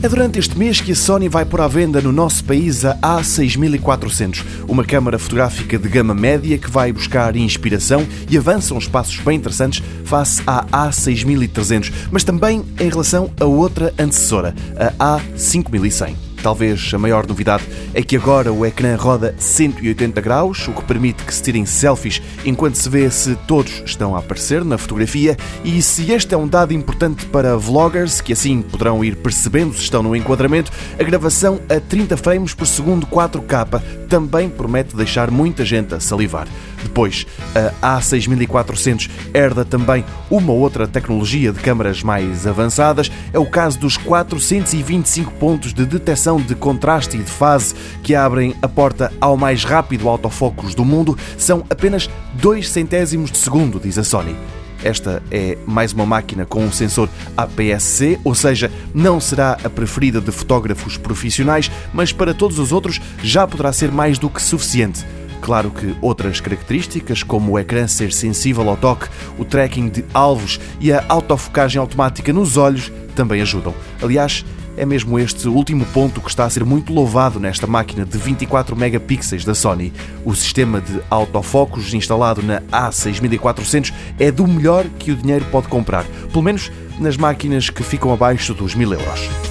É durante este mês que a Sony vai pôr à venda no nosso país a A6400, uma câmara fotográfica de gama média que vai buscar inspiração e avança uns passos bem interessantes face à A6300, mas também em relação a outra antecessora, a A5100. Talvez a maior novidade é que agora o ecrã roda 180 graus, o que permite que se tirem selfies enquanto se vê se todos estão a aparecer na fotografia. E se este é um dado importante para vloggers, que assim poderão ir percebendo se estão no enquadramento, a gravação a 30 frames por segundo 4K também promete deixar muita gente a salivar. Depois, a A6400 herda também uma outra tecnologia de câmaras mais avançadas. É o caso dos 425 pontos de detecção de contraste e de fase que abrem a porta ao mais rápido autofocus do mundo. São apenas 2 centésimos de segundo, diz a Sony. Esta é mais uma máquina com um sensor APS-C, ou seja, não será a preferida de fotógrafos profissionais, mas para todos os outros já poderá ser mais do que suficiente. Claro que outras características, como o ecrã ser sensível ao toque, o tracking de alvos e a autofocagem automática nos olhos, também ajudam. Aliás, é mesmo este último ponto que está a ser muito louvado nesta máquina de 24 megapixels da Sony. O sistema de autofocos instalado na A6400 é do melhor que o dinheiro pode comprar, pelo menos nas máquinas que ficam abaixo dos 1000 euros.